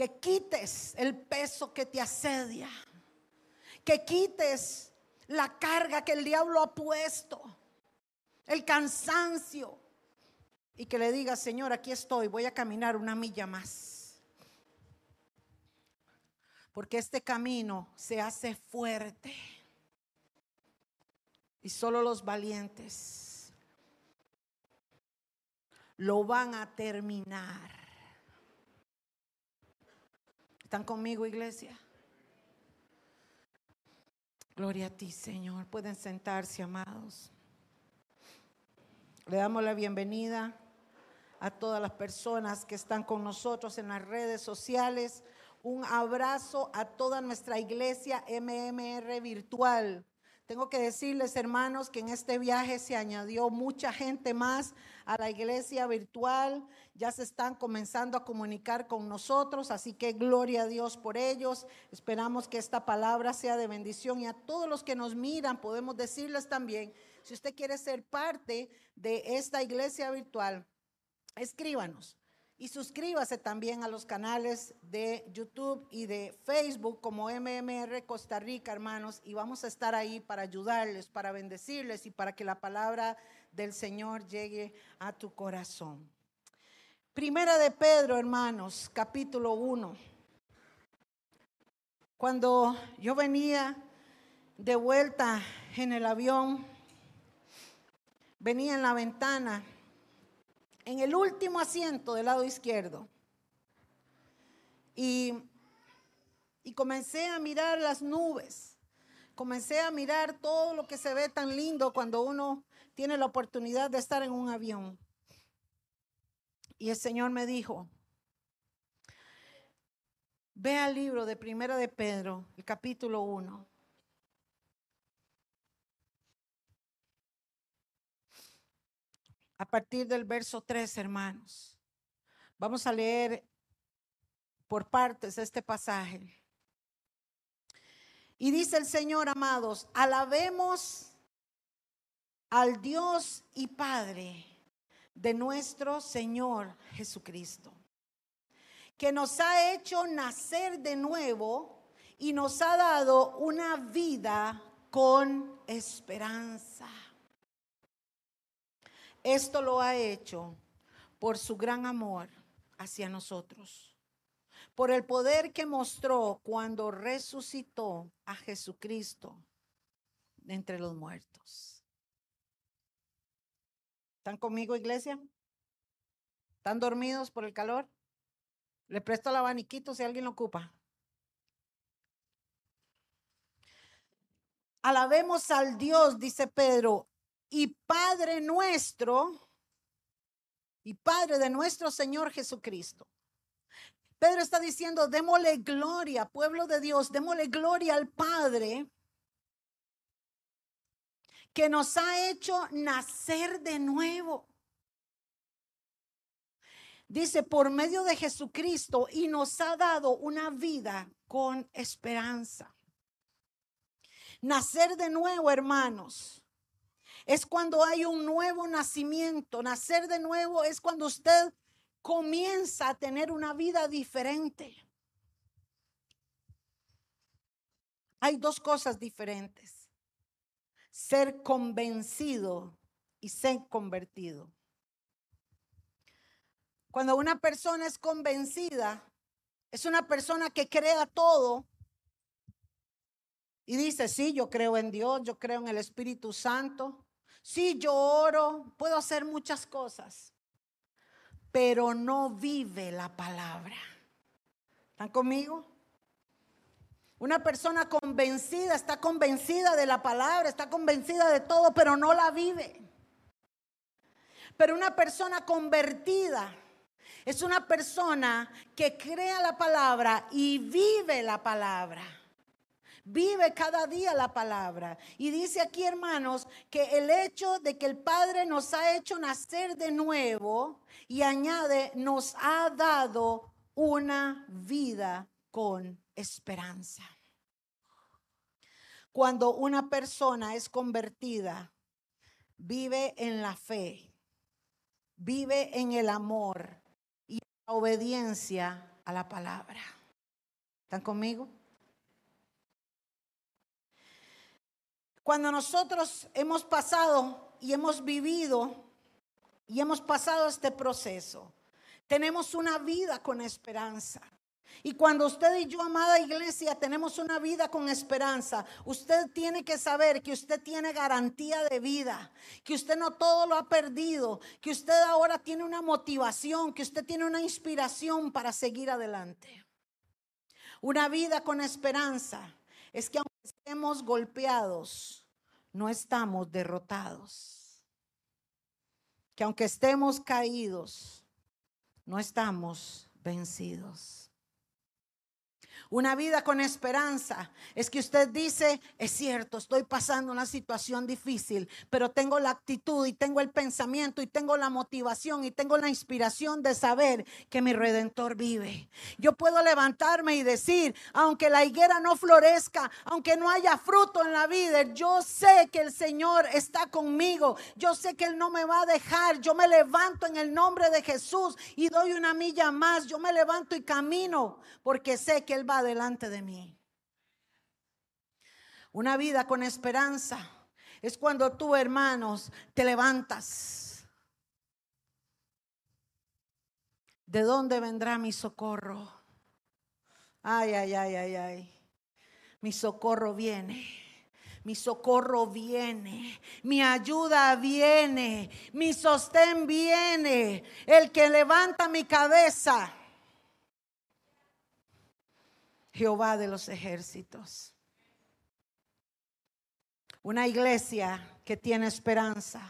que quites el peso que te asedia, que quites la carga que el diablo ha puesto, el cansancio, y que le digas, Señor, aquí estoy, voy a caminar una milla más. Porque este camino se hace fuerte. Y solo los valientes lo van a terminar. ¿Están conmigo, iglesia? Gloria a ti, Señor. Pueden sentarse, amados. Le damos la bienvenida a todas las personas que están con nosotros en las redes sociales. Un abrazo a toda nuestra iglesia MMR virtual. Tengo que decirles, hermanos, que en este viaje se añadió mucha gente más a la iglesia virtual. Ya se están comenzando a comunicar con nosotros, así que gloria a Dios por ellos. Esperamos que esta palabra sea de bendición y a todos los que nos miran podemos decirles también, si usted quiere ser parte de esta iglesia virtual, escríbanos. Y suscríbase también a los canales de YouTube y de Facebook como MMR Costa Rica, hermanos. Y vamos a estar ahí para ayudarles, para bendecirles y para que la palabra del Señor llegue a tu corazón. Primera de Pedro, hermanos, capítulo 1. Cuando yo venía de vuelta en el avión, venía en la ventana en el último asiento del lado izquierdo. Y, y comencé a mirar las nubes. Comencé a mirar todo lo que se ve tan lindo cuando uno tiene la oportunidad de estar en un avión. Y el Señor me dijo, ve al libro de Primera de Pedro, el capítulo 1. A partir del verso 3, hermanos. Vamos a leer por partes este pasaje. Y dice el Señor, amados, alabemos al Dios y Padre de nuestro Señor Jesucristo, que nos ha hecho nacer de nuevo y nos ha dado una vida con esperanza. Esto lo ha hecho por su gran amor hacia nosotros, por el poder que mostró cuando resucitó a Jesucristo de entre los muertos. ¿Están conmigo, iglesia? ¿Están dormidos por el calor? Le presto el abaniquito si alguien lo ocupa. Alabemos al Dios, dice Pedro, y Padre nuestro y Padre de nuestro Señor Jesucristo. Pedro está diciendo, démosle gloria, pueblo de Dios, démosle gloria al Padre que nos ha hecho nacer de nuevo. Dice, por medio de Jesucristo y nos ha dado una vida con esperanza. Nacer de nuevo, hermanos es cuando hay un nuevo nacimiento. Nacer de nuevo es cuando usted comienza a tener una vida diferente. Hay dos cosas diferentes. Ser convencido y ser convertido. Cuando una persona es convencida, es una persona que crea todo y dice, sí, yo creo en Dios, yo creo en el Espíritu Santo, Sí, yo oro, puedo hacer muchas cosas, pero no vive la palabra. ¿Están conmigo? Una persona convencida, está convencida de la palabra, está convencida de todo, pero no la vive. Pero una persona convertida es una persona que crea la palabra y vive la palabra. Vive cada día la palabra. Y dice aquí, hermanos, que el hecho de que el Padre nos ha hecho nacer de nuevo y añade, nos ha dado una vida con esperanza. Cuando una persona es convertida, vive en la fe, vive en el amor y la obediencia a la palabra. ¿Están conmigo? Cuando nosotros hemos pasado y hemos vivido y hemos pasado este proceso, tenemos una vida con esperanza. Y cuando usted y yo, amada iglesia, tenemos una vida con esperanza, usted tiene que saber que usted tiene garantía de vida, que usted no todo lo ha perdido, que usted ahora tiene una motivación, que usted tiene una inspiración para seguir adelante. Una vida con esperanza es que estemos golpeados, no estamos derrotados. Que aunque estemos caídos, no estamos vencidos. Una vida con esperanza es que usted dice, es cierto, estoy pasando una situación difícil, pero tengo la actitud y tengo el pensamiento y tengo la motivación y tengo la inspiración de saber que mi redentor vive. Yo puedo levantarme y decir, aunque la higuera no florezca, aunque no haya fruto en la vida, yo sé que el Señor está conmigo. Yo sé que Él no me va a dejar. Yo me levanto en el nombre de Jesús y doy una milla más. Yo me levanto y camino porque sé que Él va delante de mí. Una vida con esperanza es cuando tú, hermanos, te levantas. ¿De dónde vendrá mi socorro? Ay, ay, ay, ay, ay. Mi socorro viene. Mi socorro viene, mi ayuda viene, mi sostén viene, el que levanta mi cabeza Jehová de los ejércitos. Una iglesia que tiene esperanza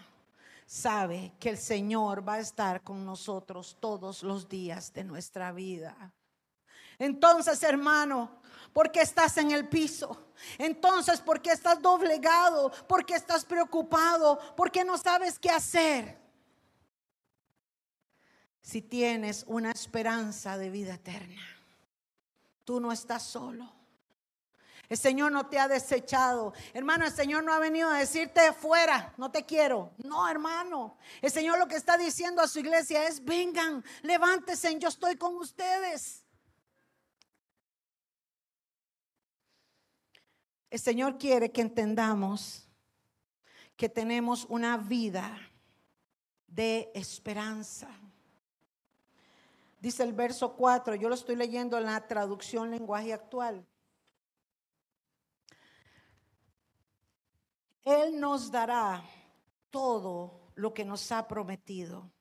sabe que el Señor va a estar con nosotros todos los días de nuestra vida. Entonces, hermano, ¿por qué estás en el piso? Entonces, ¿por qué estás doblegado? ¿Por qué estás preocupado? ¿Por qué no sabes qué hacer? Si tienes una esperanza de vida eterna tú no estás solo. El Señor no te ha desechado. Hermano, el Señor no ha venido a decirte fuera, no te quiero. No, hermano. El Señor lo que está diciendo a su iglesia es, vengan, levántense, yo estoy con ustedes. El Señor quiere que entendamos que tenemos una vida de esperanza. Dice el verso 4, yo lo estoy leyendo en la traducción lenguaje actual. Él nos dará todo lo que nos ha prometido.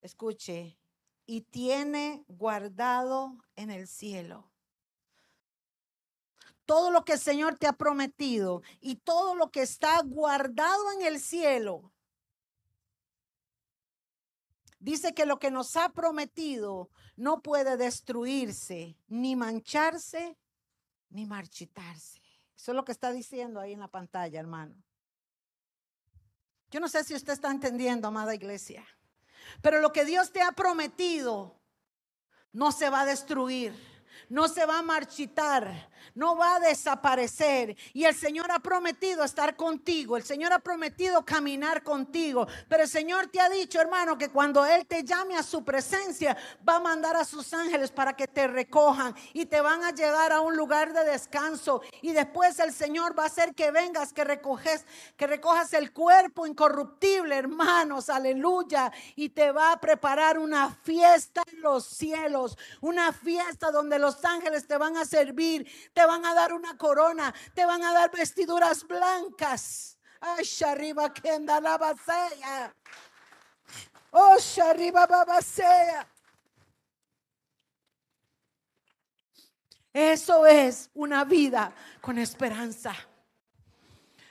Escuche, y tiene guardado en el cielo. Todo lo que el Señor te ha prometido y todo lo que está guardado en el cielo Dice que lo que nos ha prometido no puede destruirse, ni mancharse, ni marchitarse. Eso es lo que está diciendo ahí en la pantalla, hermano. Yo no sé si usted está entendiendo, amada iglesia, pero lo que Dios te ha prometido no se va a destruir no se va a marchitar, no va a desaparecer. Y el Señor ha prometido estar contigo, el Señor ha prometido caminar contigo. Pero el Señor te ha dicho, hermano, que cuando Él te llame a su presencia, va a mandar a sus ángeles para que te recojan y te van a llevar a un lugar de descanso. Y después el Señor va a hacer que vengas, que recoges, que recojas el cuerpo incorruptible, hermanos, aleluya. Y te va a preparar una fiesta en los cielos, una fiesta donde los ángeles te van a servir, te van a dar una corona, te van a dar vestiduras blancas. Ay, arriba que anda la basea. Oh, arriba babasea. Eso es una vida con esperanza.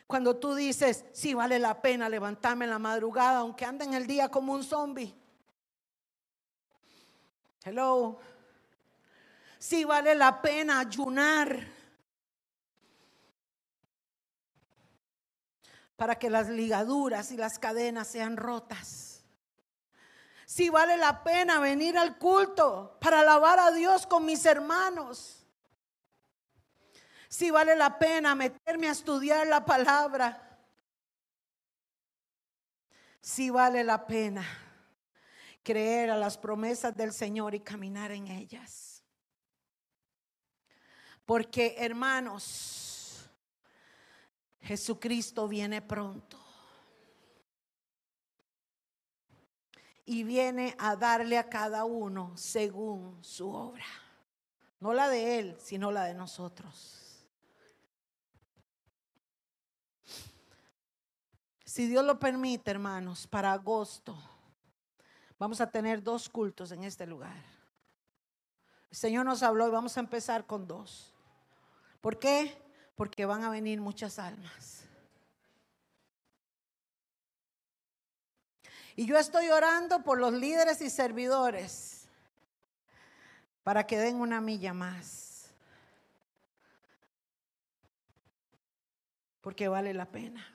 Cuando tú dices, sí vale la pena levantarme en la madrugada, aunque ande en el día como un zombie. Hello si vale la pena ayunar para que las ligaduras y las cadenas sean rotas. Si vale la pena venir al culto para alabar a Dios con mis hermanos. Si vale la pena meterme a estudiar la palabra. Si vale la pena creer a las promesas del Señor y caminar en ellas. Porque, hermanos, Jesucristo viene pronto. Y viene a darle a cada uno según su obra. No la de Él, sino la de nosotros. Si Dios lo permite, hermanos, para agosto vamos a tener dos cultos en este lugar. El Señor nos habló y vamos a empezar con dos. ¿Por qué? Porque van a venir muchas almas. Y yo estoy orando por los líderes y servidores para que den una milla más. Porque vale la pena.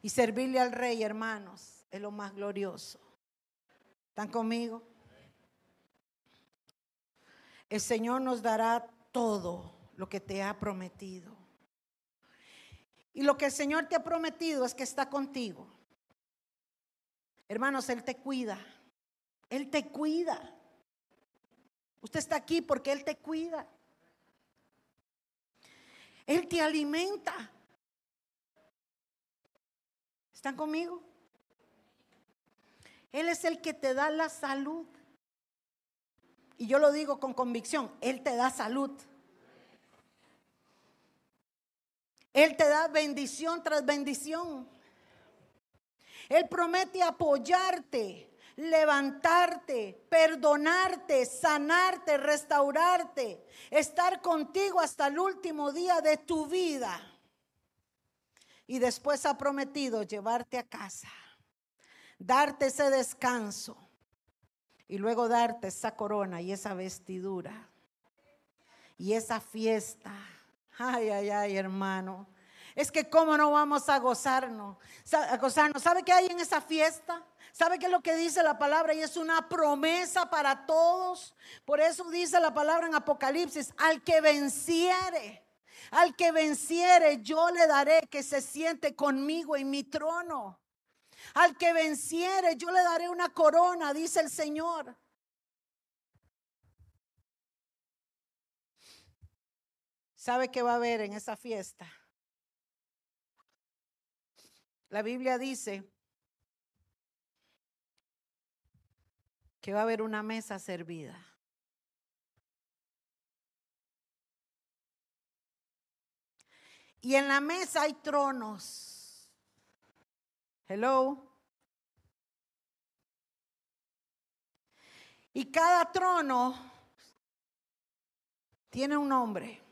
Y servirle al rey, hermanos, es lo más glorioso. ¿Están conmigo? El Señor nos dará todo lo que te ha prometido. Y lo que el Señor te ha prometido es que está contigo. Hermanos, Él te cuida. Él te cuida. Usted está aquí porque Él te cuida. Él te alimenta. ¿Están conmigo? Él es el que te da la salud. Y yo lo digo con convicción, Él te da salud. Él te da bendición tras bendición. Él promete apoyarte, levantarte, perdonarte, sanarte, restaurarte, estar contigo hasta el último día de tu vida y después ha prometido llevarte a casa, darte ese descanso y luego darte esa corona y esa vestidura y esa fiesta. Ay, ay, ay, hermano. Es que cómo no vamos a gozarnos, a gozarnos. ¿Sabe qué hay en esa fiesta? ¿Sabe qué es lo que dice la palabra? Y es una promesa para todos. Por eso dice la palabra en Apocalipsis, al que venciere. Al que venciere, yo le daré que se siente conmigo en mi trono. Al que venciere, yo le daré una corona, dice el Señor. ¿Sabe qué va a haber en esa fiesta? La Biblia dice que va a haber una mesa servida. Y en la mesa hay tronos. Hello. Y cada trono tiene un nombre.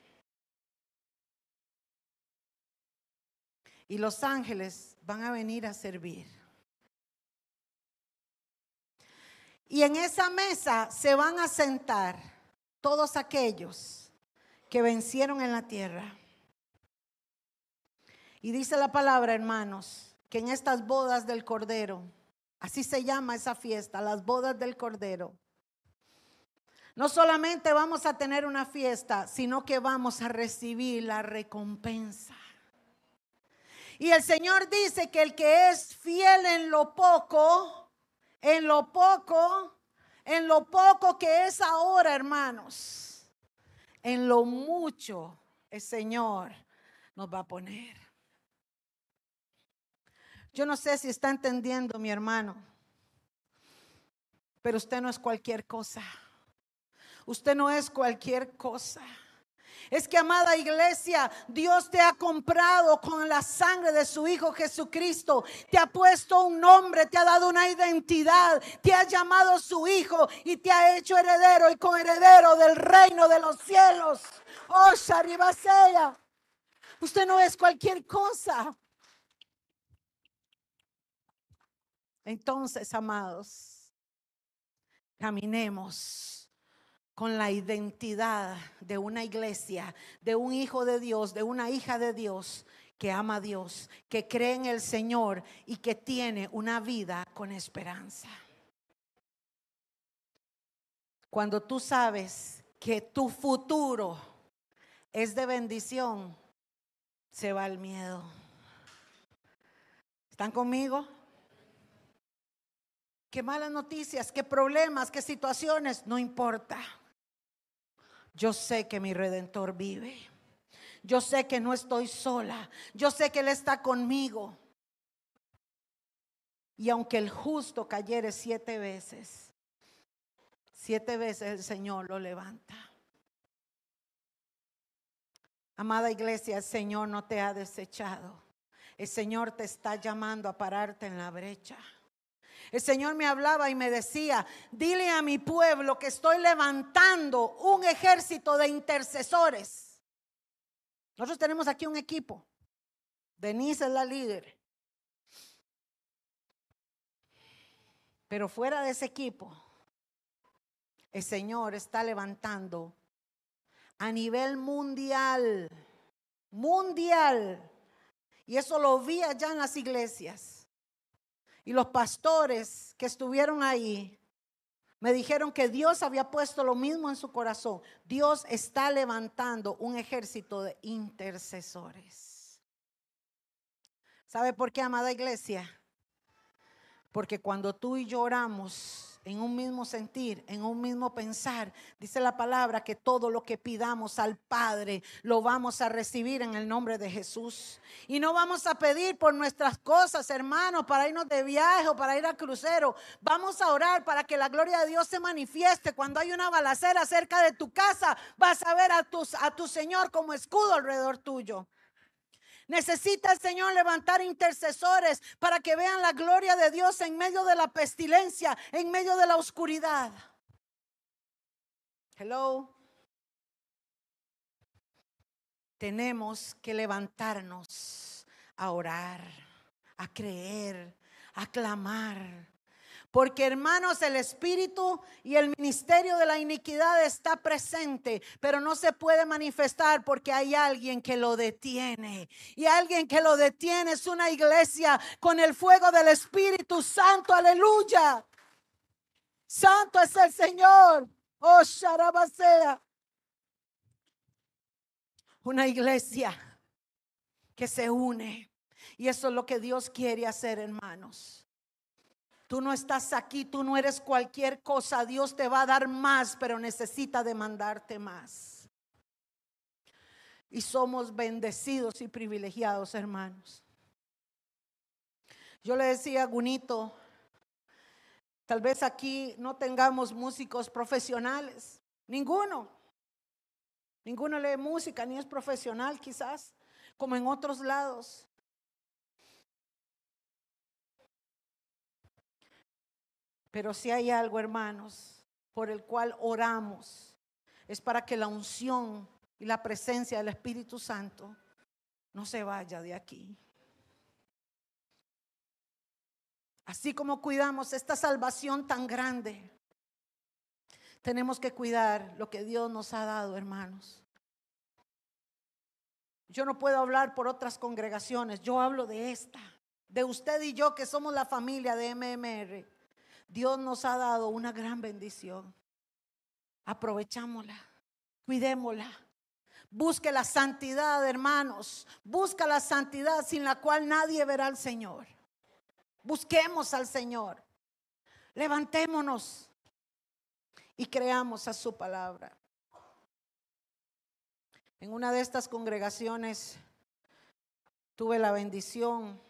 Y los ángeles van a venir a servir. Y en esa mesa se van a sentar todos aquellos que vencieron en la tierra. Y dice la palabra, hermanos, que en estas bodas del Cordero, así se llama esa fiesta, las bodas del Cordero, no solamente vamos a tener una fiesta, sino que vamos a recibir la recompensa. Y el Señor dice que el que es fiel en lo poco, en lo poco, en lo poco que es ahora, hermanos, en lo mucho el Señor nos va a poner. Yo no sé si está entendiendo mi hermano, pero usted no es cualquier cosa. Usted no es cualquier cosa. Es que, amada iglesia, Dios te ha comprado con la sangre de su Hijo Jesucristo. Te ha puesto un nombre, te ha dado una identidad, te ha llamado su Hijo y te ha hecho heredero y coheredero del reino de los cielos. Oh, Sharibasea. Usted no es cualquier cosa. Entonces, amados, caminemos con la identidad de una iglesia, de un hijo de Dios, de una hija de Dios que ama a Dios, que cree en el Señor y que tiene una vida con esperanza. Cuando tú sabes que tu futuro es de bendición, se va el miedo. ¿Están conmigo? qué malas noticias, qué problemas, qué situaciones, no importa. Yo sé que mi redentor vive. Yo sé que no estoy sola. Yo sé que Él está conmigo. Y aunque el justo cayere siete veces, siete veces el Señor lo levanta. Amada iglesia, el Señor no te ha desechado. El Señor te está llamando a pararte en la brecha. El Señor me hablaba y me decía, dile a mi pueblo que estoy levantando un ejército de intercesores. Nosotros tenemos aquí un equipo. Denise es la líder. Pero fuera de ese equipo, el Señor está levantando a nivel mundial, mundial. Y eso lo vi allá en las iglesias y los pastores que estuvieron ahí me dijeron que Dios había puesto lo mismo en su corazón. Dios está levantando un ejército de intercesores. ¿Sabe por qué, amada iglesia? Porque cuando tú y yo oramos, en un mismo sentir, en un mismo pensar. Dice la palabra que todo lo que pidamos al Padre lo vamos a recibir en el nombre de Jesús. Y no vamos a pedir por nuestras cosas, hermanos, para irnos de viaje o para ir al crucero. Vamos a orar para que la gloria de Dios se manifieste. Cuando hay una balacera cerca de tu casa, vas a ver a, a tu Señor como escudo alrededor tuyo. Necesita el Señor levantar intercesores para que vean la gloria de Dios en medio de la pestilencia, en medio de la oscuridad. Hello. Tenemos que levantarnos a orar, a creer, a clamar, porque hermanos, el espíritu y el ministerio de la iniquidad está presente, pero no se puede manifestar porque hay alguien que lo detiene. Y alguien que lo detiene es una iglesia con el fuego del Espíritu Santo. Aleluya. Santo es el Señor. Oh, Sharabasea. Una iglesia que se une. Y eso es lo que Dios quiere hacer, hermanos. Tú no estás aquí, tú no eres cualquier cosa. Dios te va a dar más, pero necesita demandarte más. Y somos bendecidos y privilegiados, hermanos. Yo le decía a Gunito, tal vez aquí no tengamos músicos profesionales, ninguno. Ninguno lee música ni es profesional quizás, como en otros lados. Pero si hay algo, hermanos, por el cual oramos, es para que la unción y la presencia del Espíritu Santo no se vaya de aquí. Así como cuidamos esta salvación tan grande, tenemos que cuidar lo que Dios nos ha dado, hermanos. Yo no puedo hablar por otras congregaciones, yo hablo de esta, de usted y yo que somos la familia de MMR. Dios nos ha dado una gran bendición. Aprovechámosla, cuidémosla. Busque la santidad, hermanos. Busca la santidad sin la cual nadie verá al Señor. Busquemos al Señor. Levantémonos y creamos a su palabra. En una de estas congregaciones tuve la bendición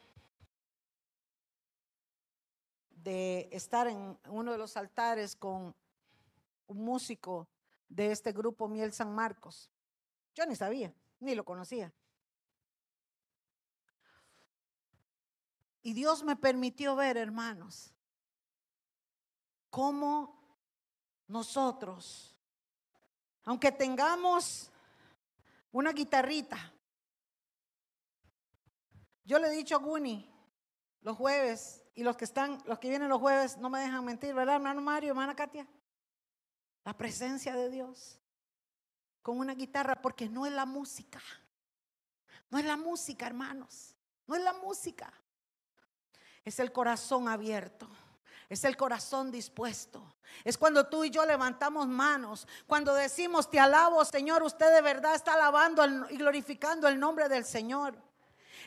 de estar en uno de los altares con un músico de este grupo Miel San Marcos. Yo ni sabía, ni lo conocía. Y Dios me permitió ver, hermanos, cómo nosotros, aunque tengamos una guitarrita, yo le he dicho a Guni los jueves, y los que están, los que vienen los jueves, no me dejan mentir, ¿verdad, hermano Mario, hermana Katia? La presencia de Dios con una guitarra, porque no es la música. No es la música, hermanos. No es la música. Es el corazón abierto. Es el corazón dispuesto. Es cuando tú y yo levantamos manos. Cuando decimos, te alabo, Señor, usted de verdad está alabando y glorificando el nombre del Señor.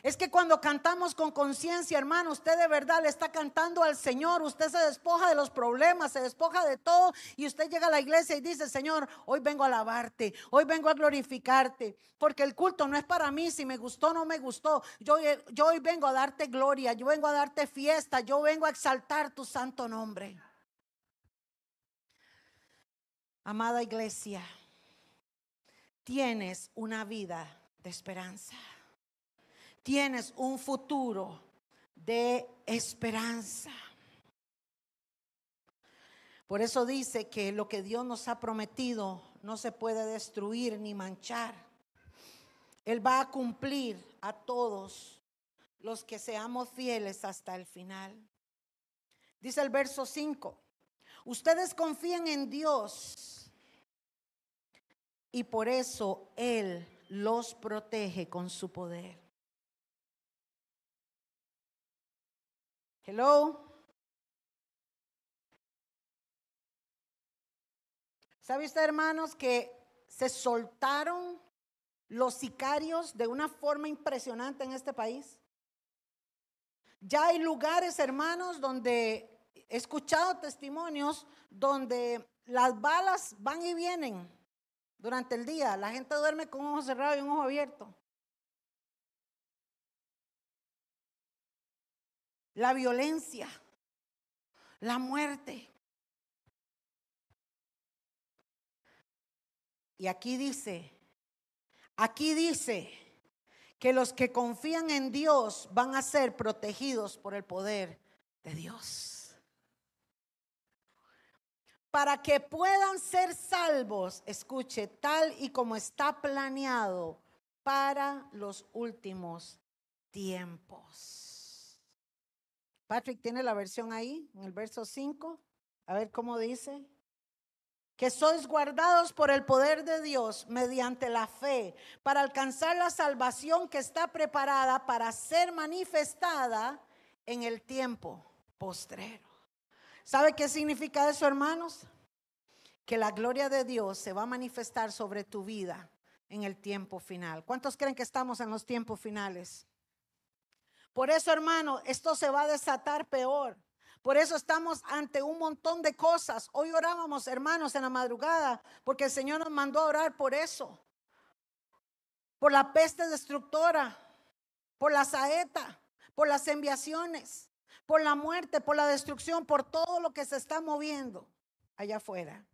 Es que cuando cantamos con conciencia, hermano, usted de verdad le está cantando al Señor, usted se despoja de los problemas, se despoja de todo y usted llega a la iglesia y dice, Señor, hoy vengo a alabarte, hoy vengo a glorificarte, porque el culto no es para mí, si me gustó o no me gustó, yo, yo hoy vengo a darte gloria, yo vengo a darte fiesta, yo vengo a exaltar tu santo nombre. Amada iglesia, tienes una vida de esperanza tienes un futuro de esperanza. Por eso dice que lo que Dios nos ha prometido no se puede destruir ni manchar. Él va a cumplir a todos los que seamos fieles hasta el final. Dice el verso 5, ustedes confían en Dios y por eso Él los protege con su poder. Hello. ¿Sabe usted, hermanos, que se soltaron los sicarios de una forma impresionante en este país? Ya hay lugares, hermanos, donde he escuchado testimonios donde las balas van y vienen durante el día. La gente duerme con un ojo cerrado y un ojo abierto. La violencia, la muerte. Y aquí dice, aquí dice que los que confían en Dios van a ser protegidos por el poder de Dios. Para que puedan ser salvos, escuche, tal y como está planeado para los últimos tiempos. Patrick tiene la versión ahí, en el verso 5. A ver cómo dice. Que sois guardados por el poder de Dios mediante la fe para alcanzar la salvación que está preparada para ser manifestada en el tiempo postrero. ¿Sabe qué significa eso, hermanos? Que la gloria de Dios se va a manifestar sobre tu vida en el tiempo final. ¿Cuántos creen que estamos en los tiempos finales? Por eso, hermano, esto se va a desatar peor. Por eso estamos ante un montón de cosas. Hoy orábamos, hermanos, en la madrugada, porque el Señor nos mandó a orar por eso. Por la peste destructora, por la saeta, por las enviaciones, por la muerte, por la destrucción, por todo lo que se está moviendo allá afuera.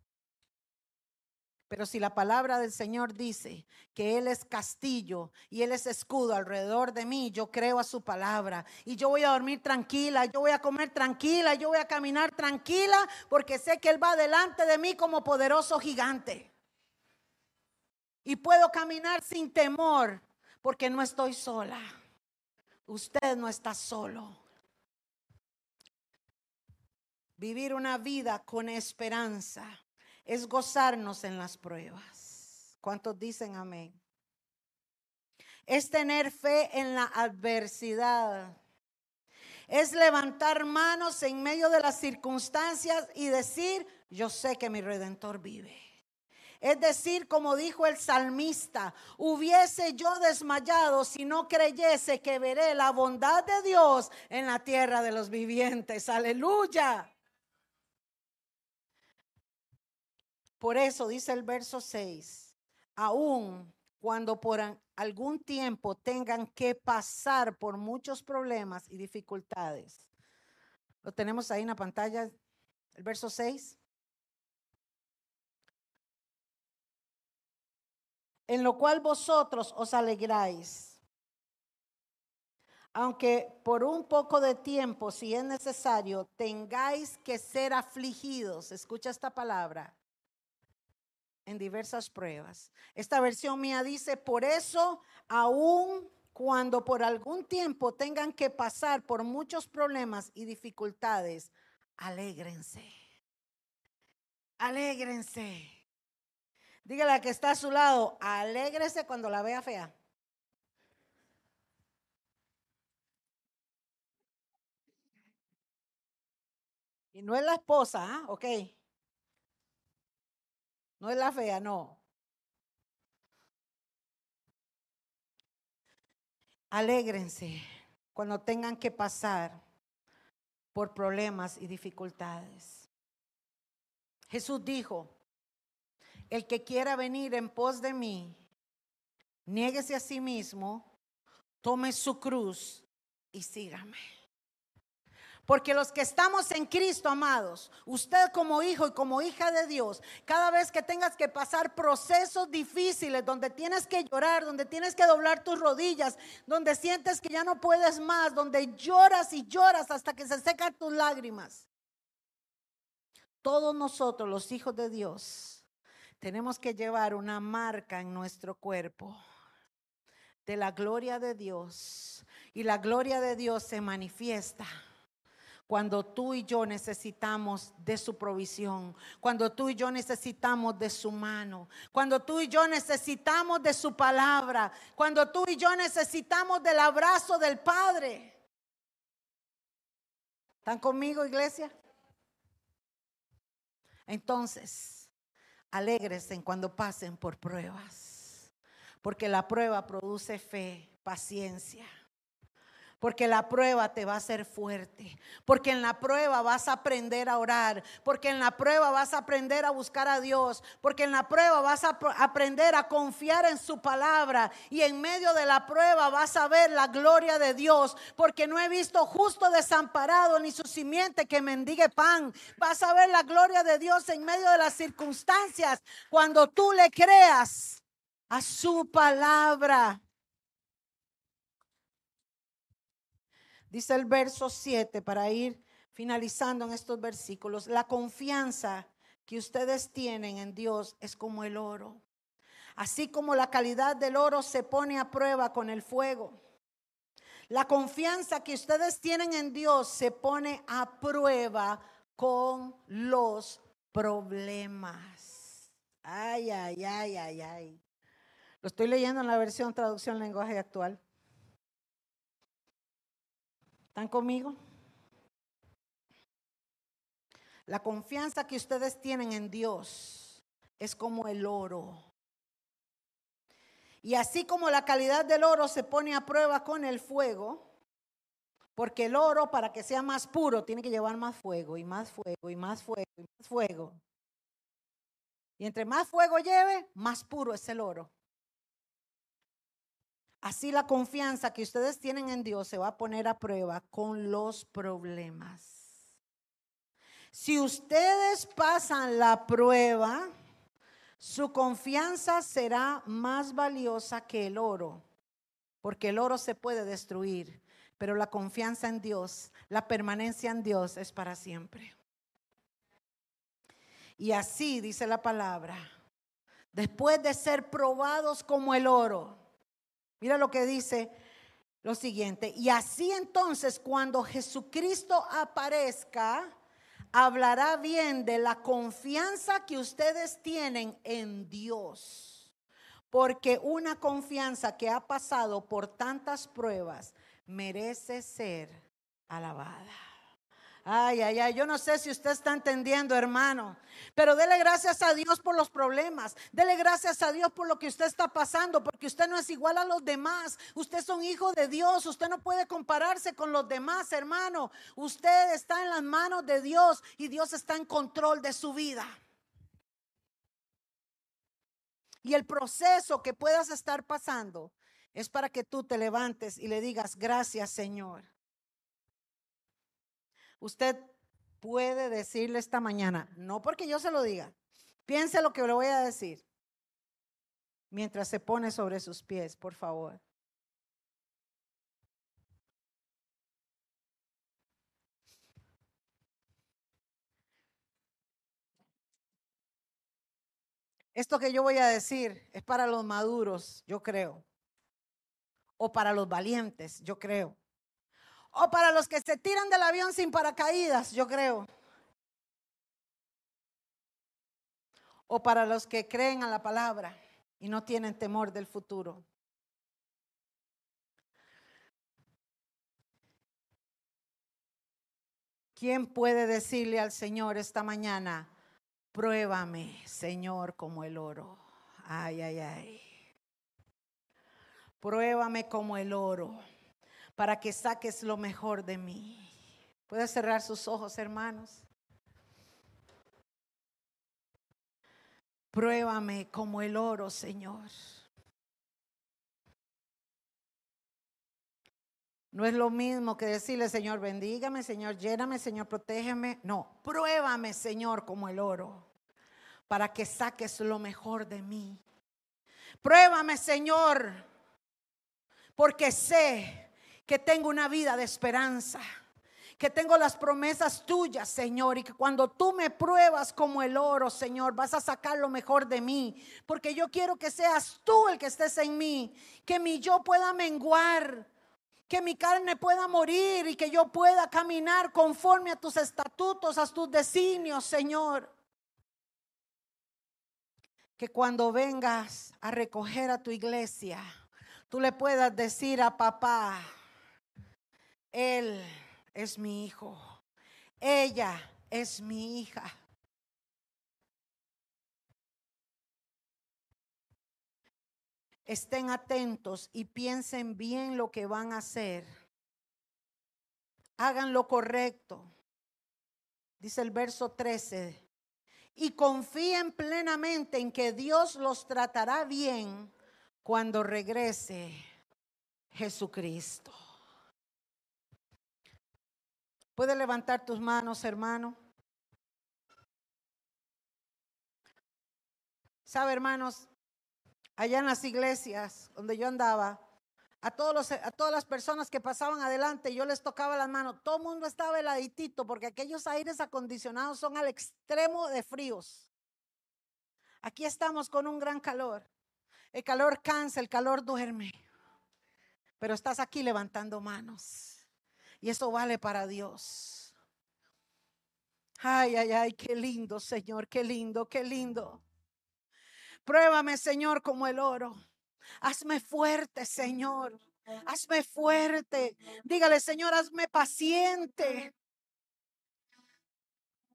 Pero si la palabra del Señor dice que Él es castillo y Él es escudo alrededor de mí, yo creo a su palabra. Y yo voy a dormir tranquila, yo voy a comer tranquila, yo voy a caminar tranquila, porque sé que Él va delante de mí como poderoso gigante. Y puedo caminar sin temor, porque no estoy sola. Usted no está solo. Vivir una vida con esperanza es gozarnos en las pruebas. ¿Cuántos dicen amén? Es tener fe en la adversidad. Es levantar manos en medio de las circunstancias y decir, yo sé que mi redentor vive. Es decir, como dijo el salmista, hubiese yo desmayado si no creyese que veré la bondad de Dios en la tierra de los vivientes. Aleluya. Por eso dice el verso 6, aún cuando por algún tiempo tengan que pasar por muchos problemas y dificultades. Lo tenemos ahí en la pantalla, el verso 6. En lo cual vosotros os alegráis, aunque por un poco de tiempo, si es necesario, tengáis que ser afligidos. Escucha esta palabra en diversas pruebas. Esta versión mía dice, por eso, aún cuando por algún tiempo tengan que pasar por muchos problemas y dificultades, alégrense. Alégrense. Dígale a que está a su lado, alégrese cuando la vea fea. Y no es la esposa, ¿ah? ok. No es la fea, no. Alégrense cuando tengan que pasar por problemas y dificultades. Jesús dijo, el que quiera venir en pos de mí, niéguese a sí mismo, tome su cruz y sígame. Porque los que estamos en Cristo, amados, usted como hijo y como hija de Dios, cada vez que tengas que pasar procesos difíciles, donde tienes que llorar, donde tienes que doblar tus rodillas, donde sientes que ya no puedes más, donde lloras y lloras hasta que se secan tus lágrimas. Todos nosotros, los hijos de Dios, tenemos que llevar una marca en nuestro cuerpo de la gloria de Dios. Y la gloria de Dios se manifiesta cuando tú y yo necesitamos de su provisión, cuando tú y yo necesitamos de su mano, cuando tú y yo necesitamos de su palabra, cuando tú y yo necesitamos del abrazo del Padre. ¿Están conmigo, iglesia? Entonces, en cuando pasen por pruebas, porque la prueba produce fe, paciencia porque la prueba te va a hacer fuerte. Porque en la prueba vas a aprender a orar. Porque en la prueba vas a aprender a buscar a Dios. Porque en la prueba vas a aprender a confiar en su palabra. Y en medio de la prueba vas a ver la gloria de Dios. Porque no he visto justo desamparado ni su simiente que mendigue pan. Vas a ver la gloria de Dios en medio de las circunstancias. Cuando tú le creas a su palabra. Dice el verso 7 para ir finalizando en estos versículos. La confianza que ustedes tienen en Dios es como el oro. Así como la calidad del oro se pone a prueba con el fuego. La confianza que ustedes tienen en Dios se pone a prueba con los problemas. Ay, ay, ay, ay, ay. Lo estoy leyendo en la versión traducción lenguaje actual. ¿Están conmigo? La confianza que ustedes tienen en Dios es como el oro. Y así como la calidad del oro se pone a prueba con el fuego, porque el oro para que sea más puro tiene que llevar más fuego y más fuego y más fuego y más fuego. Y entre más fuego lleve, más puro es el oro. Así la confianza que ustedes tienen en Dios se va a poner a prueba con los problemas. Si ustedes pasan la prueba, su confianza será más valiosa que el oro, porque el oro se puede destruir, pero la confianza en Dios, la permanencia en Dios es para siempre. Y así dice la palabra, después de ser probados como el oro, Mira lo que dice lo siguiente. Y así entonces cuando Jesucristo aparezca, hablará bien de la confianza que ustedes tienen en Dios. Porque una confianza que ha pasado por tantas pruebas merece ser alabada. Ay, ay, ay, yo no sé si usted está entendiendo, hermano, pero dele gracias a Dios por los problemas, dele gracias a Dios por lo que usted está pasando, porque usted no es igual a los demás, usted es un hijo de Dios, usted no puede compararse con los demás, hermano, usted está en las manos de Dios y Dios está en control de su vida. Y el proceso que puedas estar pasando es para que tú te levantes y le digas, gracias Señor. Usted puede decirle esta mañana, no porque yo se lo diga, piense lo que le voy a decir mientras se pone sobre sus pies, por favor. Esto que yo voy a decir es para los maduros, yo creo. O para los valientes, yo creo. O para los que se tiran del avión sin paracaídas, yo creo. O para los que creen a la palabra y no tienen temor del futuro. ¿Quién puede decirle al Señor esta mañana, pruébame, Señor, como el oro? Ay, ay, ay. Pruébame como el oro para que saques lo mejor de mí. Puede cerrar sus ojos, hermanos. Pruébame como el oro, Señor. No es lo mismo que decirle, Señor, bendígame, Señor, lléname, Señor, protégeme. No, pruébame, Señor, como el oro, para que saques lo mejor de mí. Pruébame, Señor, porque sé que tengo una vida de esperanza que tengo las promesas tuyas, Señor, y que cuando tú me pruebas como el oro, Señor, vas a sacar lo mejor de mí, porque yo quiero que seas tú el que estés en mí, que mi yo pueda menguar, que mi carne pueda morir y que yo pueda caminar conforme a tus estatutos, a tus designios, Señor. Que cuando vengas a recoger a tu iglesia, tú le puedas decir a papá, Él es mi hijo, ella es mi hija. Estén atentos y piensen bien lo que van a hacer. Hagan lo correcto. Dice el verso 13. Y confíen plenamente en que Dios los tratará bien cuando regrese Jesucristo. Puede levantar tus manos, hermano. Sabe, hermanos, allá en las iglesias donde yo andaba, a, todos los, a todas las personas que pasaban adelante, yo les tocaba las manos. Todo el mundo estaba heladitito porque aquellos aires acondicionados son al extremo de fríos. Aquí estamos con un gran calor. El calor cansa, el calor duerme. Pero estás aquí levantando manos. Y eso vale para Dios. Ay, ay, ay, qué lindo, Señor, qué lindo, qué lindo. Pruébame, Señor, como el oro. Hazme fuerte, Señor. Hazme fuerte. Dígale, Señor, hazme paciente.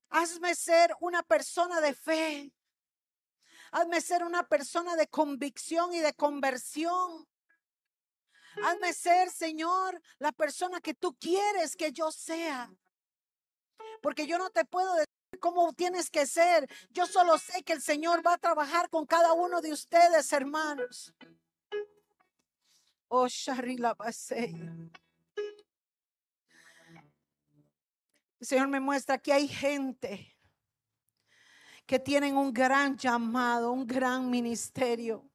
Hazme ser una persona de fe. Hazme ser una persona de convicción y de conversión. Hazme ser, Señor, la persona que tú quieres que yo sea. Porque yo no te puedo decir cómo tienes que ser. Yo solo sé que el Señor va a trabajar con cada uno de ustedes, hermanos. Oh, Sharila El Señor me muestra que hay gente que tienen un gran llamado, un gran ministerio.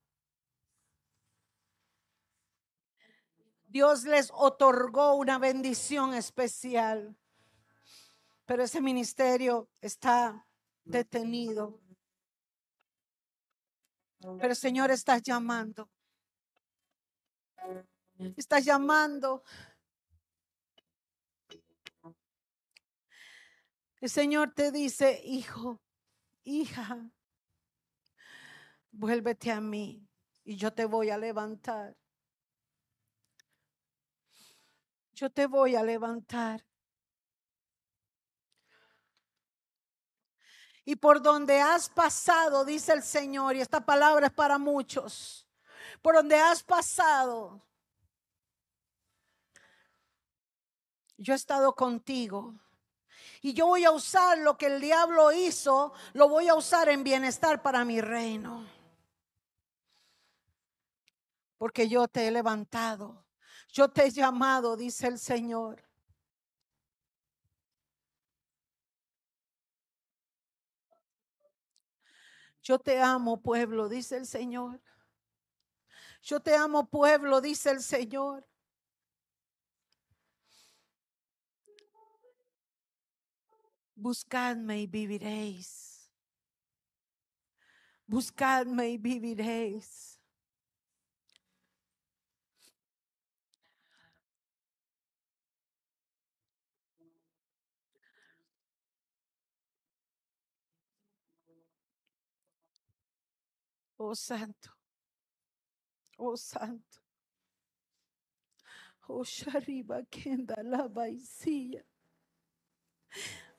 Dios les otorgó una bendición especial, pero ese ministerio está detenido. Pero el Señor está llamando. Está llamando. El Señor te dice, hijo, hija, vuélvete a mí y yo te voy a levantar. Yo te voy a levantar. Y por donde has pasado, dice el Señor, y esta palabra es para muchos, por donde has pasado, yo he estado contigo. Y yo voy a usar lo que el diablo hizo, lo voy a usar en bienestar para mi reino. Porque yo te he levantado. Yo te he llamado, dice el Señor. Yo te amo, pueblo, dice el Señor. Yo te amo, pueblo, dice el Señor. Buscadme y viviréis. Buscadme y viviréis. Oh Santo. Oh Santo. Oh Shariba Kenda la baisia.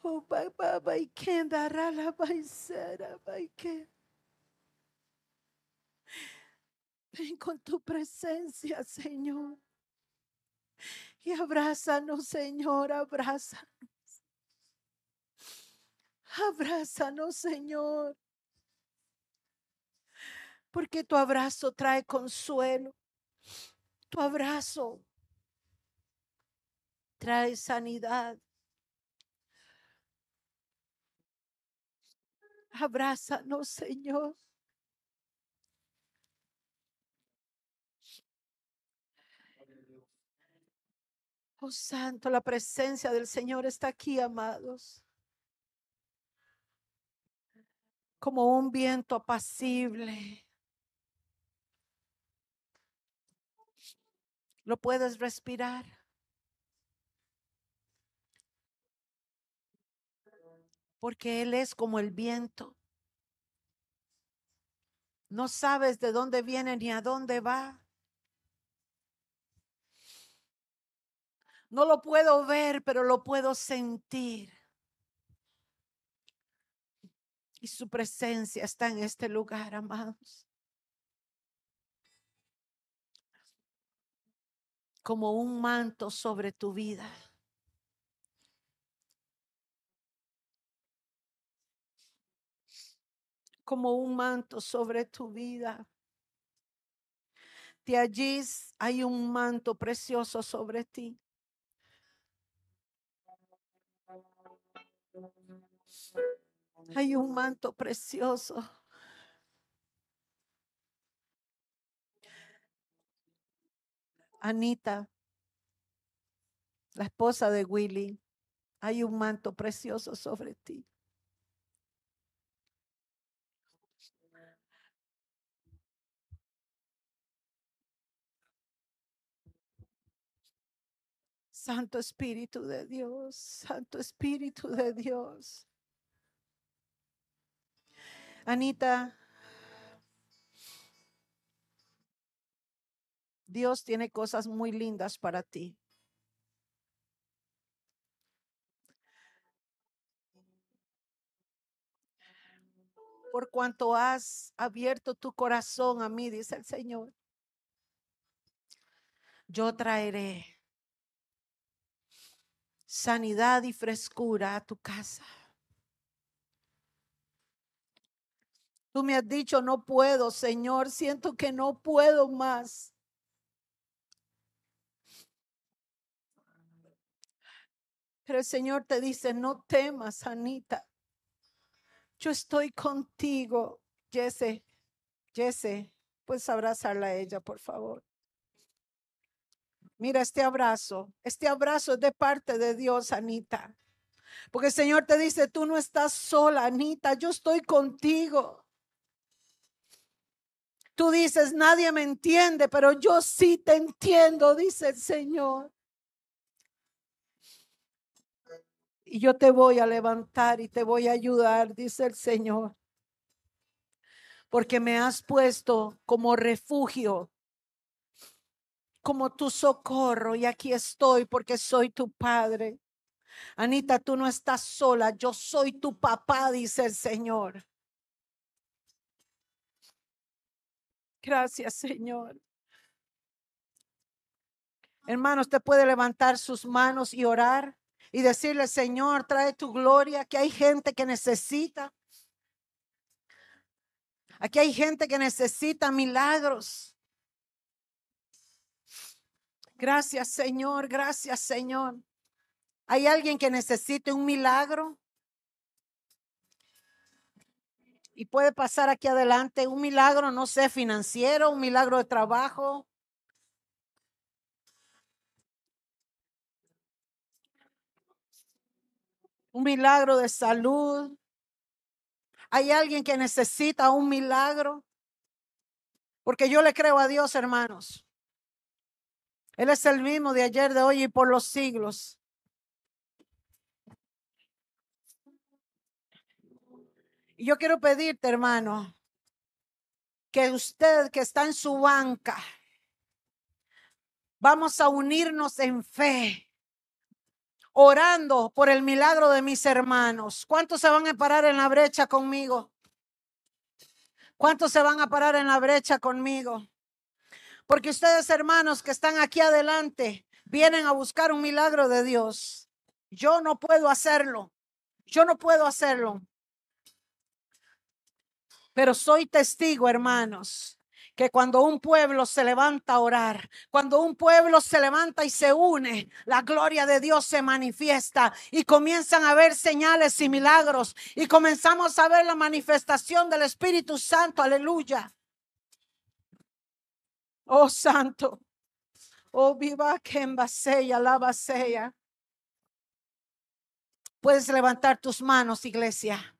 Oh Baba Baikenda Rala Baisera Baike. Ven con tu presencia, Señor. Y abrázanos, Señor, abrázanos. Abrázanos, Señor. Porque tu abrazo trae consuelo. Tu abrazo trae sanidad. Abrázanos, Señor. Oh Santo, la presencia del Señor está aquí, amados. Como un viento apacible. ¿Lo puedes respirar? Porque Él es como el viento. No sabes de dónde viene ni a dónde va. No lo puedo ver, pero lo puedo sentir. Y su presencia está en este lugar, amados. Como un manto sobre tu vida. Como un manto sobre tu vida. De allí hay un manto precioso sobre ti. Hay un manto precioso. Anita, la esposa de Willy, hay un manto precioso sobre ti. Santo Espíritu de Dios, Santo Espíritu de Dios. Anita, Dios tiene cosas muy lindas para ti. Por cuanto has abierto tu corazón a mí, dice el Señor, yo traeré sanidad y frescura a tu casa. Tú me has dicho, no puedo, Señor, siento que no puedo más. El Señor te dice, no temas, Anita. Yo estoy contigo, Jesse. Jesse, puedes abrazarla a ella, por favor. Mira este abrazo. Este abrazo es de parte de Dios, Anita. Porque el Señor te dice, tú no estás sola, Anita, yo estoy contigo. Tú dices, nadie me entiende, pero yo sí te entiendo, dice el Señor. Y yo te voy a levantar y te voy a ayudar, dice el Señor. Porque me has puesto como refugio como tu socorro y aquí estoy porque soy tu padre. Anita, tú no estás sola, yo soy tu papá, dice el Señor. Gracias, Señor. Hermano, usted puede levantar sus manos y orar y decirle, Señor, trae tu gloria, que hay gente que necesita. Aquí hay gente que necesita milagros. Gracias, Señor. Gracias, Señor. ¿Hay alguien que necesite un milagro? Y puede pasar aquí adelante un milagro, no sé, financiero, un milagro de trabajo. Un milagro de salud. ¿Hay alguien que necesita un milagro? Porque yo le creo a Dios, hermanos. Él es el mismo de ayer, de hoy y por los siglos. Y yo quiero pedirte, hermano, que usted que está en su banca, vamos a unirnos en fe, orando por el milagro de mis hermanos. ¿Cuántos se van a parar en la brecha conmigo? ¿Cuántos se van a parar en la brecha conmigo? Porque ustedes, hermanos, que están aquí adelante, vienen a buscar un milagro de Dios. Yo no puedo hacerlo. Yo no puedo hacerlo. Pero soy testigo, hermanos, que cuando un pueblo se levanta a orar, cuando un pueblo se levanta y se une, la gloria de Dios se manifiesta y comienzan a ver señales y milagros y comenzamos a ver la manifestación del Espíritu Santo, aleluya. Oh Santo, oh viva que la sea. Puedes levantar tus manos, iglesia.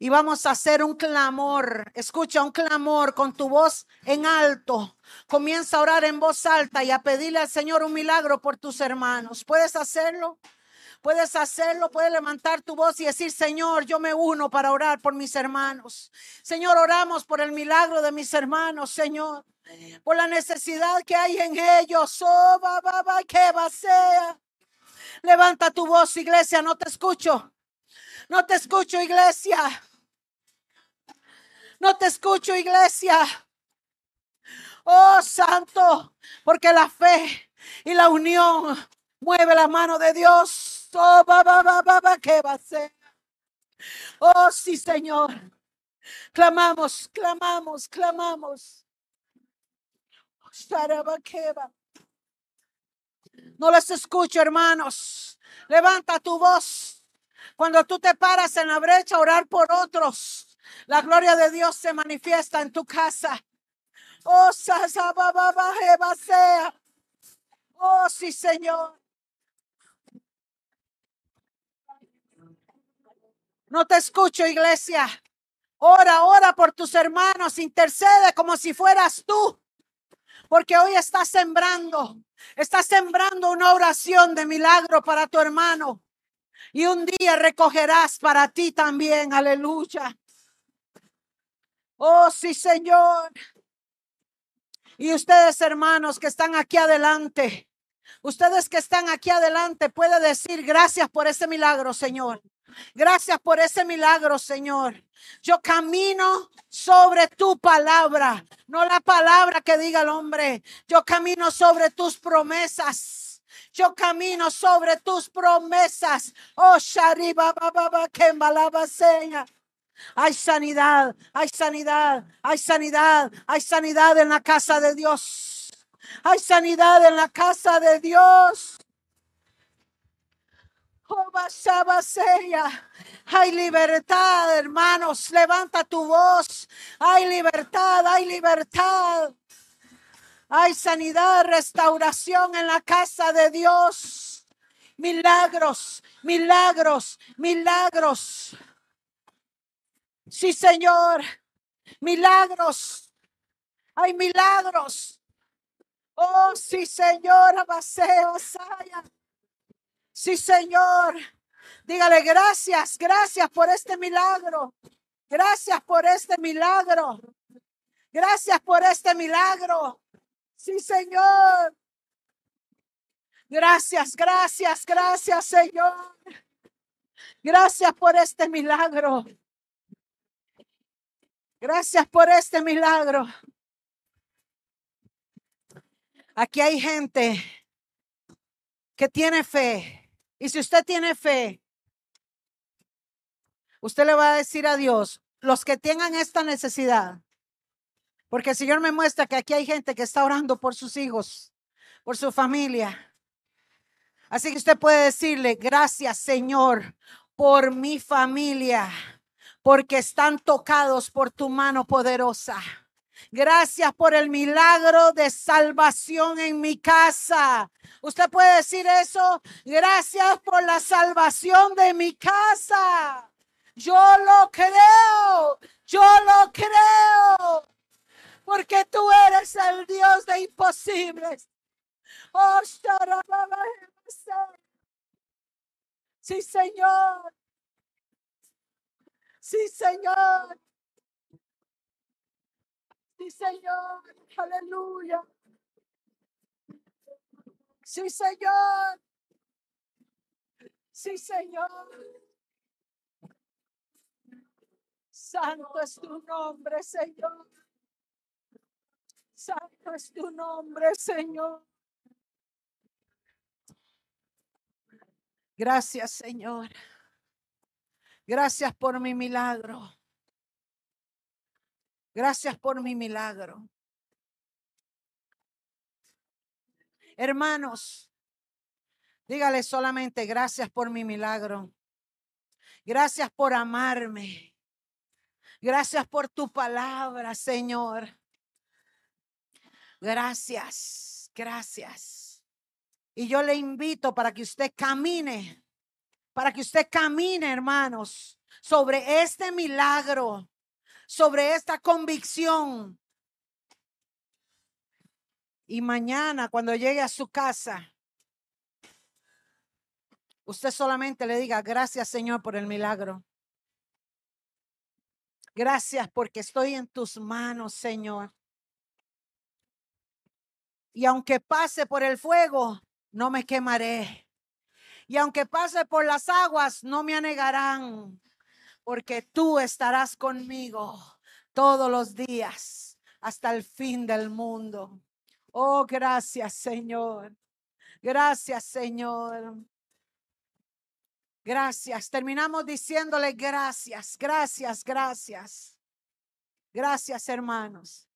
Y vamos a hacer un clamor. Escucha un clamor con tu voz en alto. Comienza a orar en voz alta y a pedirle al Señor un milagro por tus hermanos. ¿Puedes hacerlo? Puedes hacerlo, puedes levantar tu voz y decir, Señor, yo me uno para orar por mis hermanos. Señor, oramos por el milagro de mis hermanos, Señor. Por la necesidad que hay en ellos. Oh, va, que va sea. Levanta tu voz, iglesia, no te escucho. No te escucho, iglesia. No te escucho, iglesia. Oh, santo, porque la fe y la unión mueve la mano de Dios. Oh, va, va, va, va, ¿qué va a ser? Oh, sí, Señor. Clamamos, clamamos, clamamos. No les escucho, hermanos. Levanta tu voz. Cuando tú te paras en la brecha orar por otros, la gloria de Dios se manifiesta en tu casa. Oh. Oh, sí, Señor. No te escucho, iglesia. Ora, ora por tus hermanos. Intercede como si fueras tú. Porque hoy estás sembrando. Estás sembrando una oración de milagro para tu hermano. Y un día recogerás para ti también. Aleluya. Oh, sí, Señor. Y ustedes, hermanos, que están aquí adelante, ustedes que están aquí adelante, puede decir gracias por ese milagro, Señor. Gracias por ese milagro, Señor. Yo camino sobre tu palabra, no la palabra que diga el hombre. Yo camino sobre tus promesas. Yo camino sobre tus promesas. Oh, Shariba, Baba, seña. Hay sanidad, hay sanidad, hay sanidad, hay sanidad en la casa de Dios. Hay sanidad en la casa de Dios. Oh, hay libertad, hermanos. Levanta tu voz. Hay libertad, hay libertad. Hay sanidad, restauración en la casa de Dios. Milagros, milagros, milagros. Sí, Señor. Milagros. Hay milagros. Oh, sí, Señor. Abaseo, Saya. Sí, Señor. Dígale gracias, gracias por este milagro. Gracias por este milagro. Gracias por este milagro. Sí, Señor. Gracias, gracias, gracias, Señor. Gracias por este milagro. Gracias por este milagro. Aquí hay gente que tiene fe. Y si usted tiene fe, usted le va a decir a Dios, los que tengan esta necesidad, porque el Señor me muestra que aquí hay gente que está orando por sus hijos, por su familia. Así que usted puede decirle, gracias Señor por mi familia porque están tocados por tu mano poderosa. Gracias por el milagro de salvación en mi casa. Usted puede decir eso. Gracias por la salvación de mi casa. Yo lo creo. Yo lo creo. Porque tú eres el Dios de imposibles. Oh, sí, Señor. Sí, Señor. Sí, Señor. Aleluya. Sí, Señor. Sí, Señor. Santo es tu nombre, Señor. Santo es tu nombre, Señor. Gracias, Señor. Gracias por mi milagro. Gracias por mi milagro. Hermanos, dígale solamente gracias por mi milagro. Gracias por amarme. Gracias por tu palabra, Señor. Gracias, gracias. Y yo le invito para que usted camine, para que usted camine, hermanos, sobre este milagro, sobre esta convicción. Y mañana, cuando llegue a su casa, usted solamente le diga, gracias Señor por el milagro. Gracias porque estoy en tus manos, Señor. Y aunque pase por el fuego, no me quemaré. Y aunque pase por las aguas, no me anegarán, porque tú estarás conmigo todos los días hasta el fin del mundo. Oh, gracias, Señor. Gracias, Señor. Gracias. Terminamos diciéndole gracias, gracias, gracias. Gracias, hermanos.